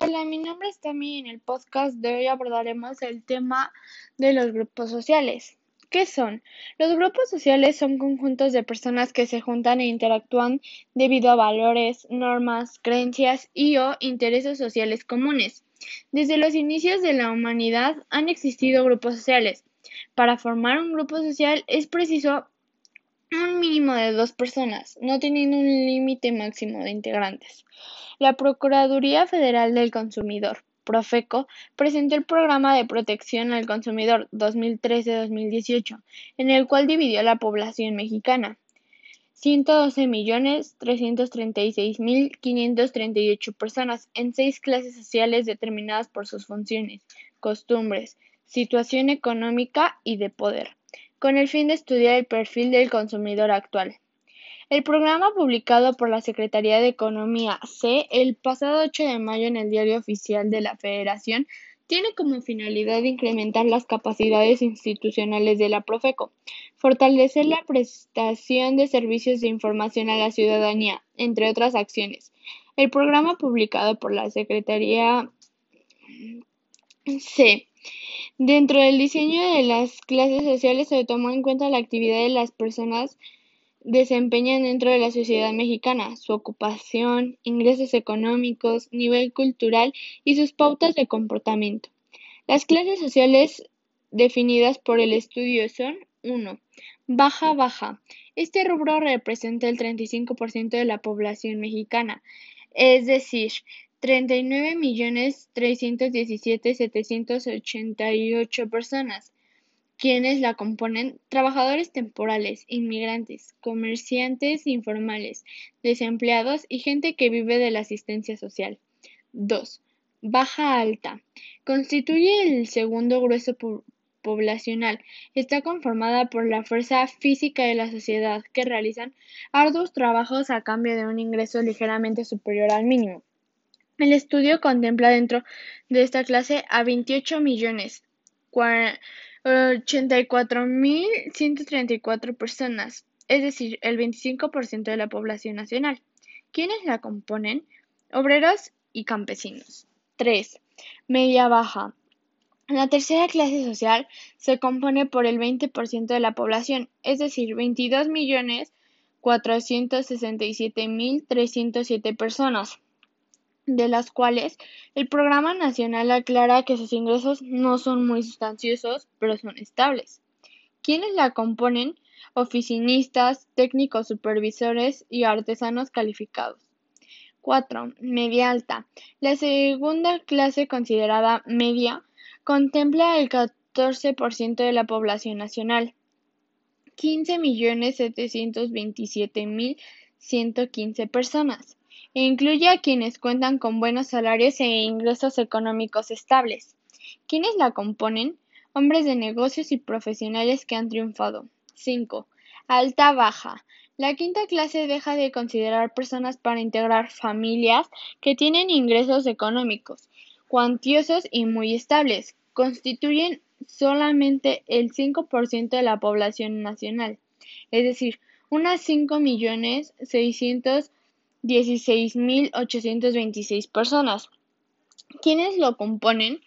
Hola, mi nombre es Tami. En el podcast de hoy abordaremos el tema de los grupos sociales. ¿Qué son? Los grupos sociales son conjuntos de personas que se juntan e interactúan debido a valores, normas, creencias y o intereses sociales comunes. Desde los inicios de la humanidad han existido grupos sociales. Para formar un grupo social es preciso un mínimo de dos personas, no teniendo un límite máximo de integrantes. La Procuraduría Federal del Consumidor, Profeco, presentó el Programa de Protección al Consumidor 2013-2018, en el cual dividió a la población mexicana. 112.336.538 personas en seis clases sociales determinadas por sus funciones, costumbres, situación económica y de poder con el fin de estudiar el perfil del consumidor actual. El programa publicado por la Secretaría de Economía C el pasado 8 de mayo en el Diario Oficial de la Federación tiene como finalidad incrementar las capacidades institucionales de la Profeco, fortalecer la prestación de servicios de información a la ciudadanía, entre otras acciones. El programa publicado por la Secretaría C Dentro del diseño de las clases sociales se tomó en cuenta la actividad que las personas desempeñan dentro de la sociedad mexicana, su ocupación, ingresos económicos, nivel cultural y sus pautas de comportamiento. Las clases sociales definidas por el estudio son 1. Baja baja. Este rubro representa el 35% de la población mexicana, es decir, treinta y nueve millones trescientos diecisiete setecientos ochenta y ocho personas, quienes la componen trabajadores temporales, inmigrantes, comerciantes informales, desempleados y gente que vive de la asistencia social. 2. Baja alta. Constituye el segundo grueso poblacional. Está conformada por la fuerza física de la sociedad que realizan arduos trabajos a cambio de un ingreso ligeramente superior al mínimo. El estudio contempla dentro de esta clase a veintiocho millones ochenta y cuatro mil ciento treinta y cuatro personas, es decir, el 25% de la población nacional. ¿Quiénes la componen? Obreros y campesinos. 3. Media baja. La tercera clase social se compone por el 20% de la población, es decir, 22 millones cuatrocientos sesenta y siete mil trescientos siete personas de las cuales el Programa Nacional aclara que sus ingresos no son muy sustanciosos, pero son estables. ¿Quiénes la componen? Oficinistas, técnicos supervisores y artesanos calificados. 4. Media alta. La segunda clase considerada media contempla el 14% de la población nacional. 15.727.115 personas e incluye a quienes cuentan con buenos salarios e ingresos económicos estables. ¿Quiénes la componen? Hombres de negocios y profesionales que han triunfado. 5. Alta baja. La quinta clase deja de considerar personas para integrar familias que tienen ingresos económicos, cuantiosos y muy estables. Constituyen solamente el 5% de la población nacional, es decir, unas 5.600.000 16.826 personas. ¿Quiénes lo componen?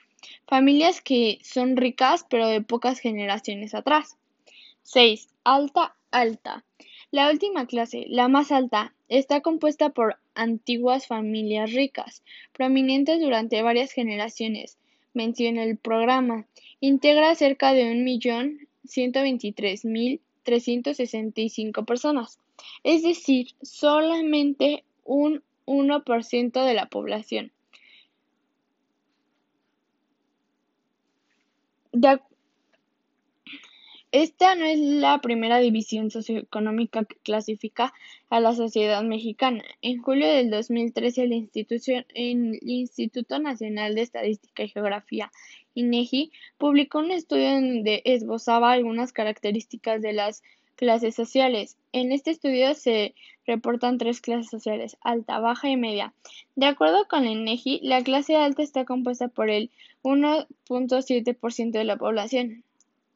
Familias que son ricas pero de pocas generaciones atrás. 6. Alta, alta. La última clase, la más alta, está compuesta por antiguas familias ricas, prominentes durante varias generaciones. Menciona el programa. Integra cerca de 1.123.365 personas, es decir, solamente un 1% de la población. Esta no es la primera división socioeconómica que clasifica a la sociedad mexicana. En julio del 2013, el, el Instituto Nacional de Estadística y Geografía, INEGI, publicó un estudio donde esbozaba algunas características de las Clases sociales. En este estudio se reportan tres clases sociales: alta, baja y media. De acuerdo con la INEGI, la clase alta está compuesta por el 1.7% de la población,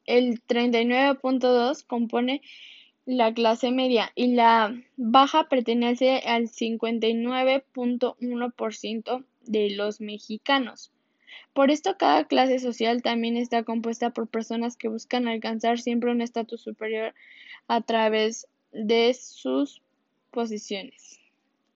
el 39.2% compone la clase media y la baja pertenece al 59.1% de los mexicanos. Por esto, cada clase social también está compuesta por personas que buscan alcanzar siempre un estatus superior a través de sus posiciones.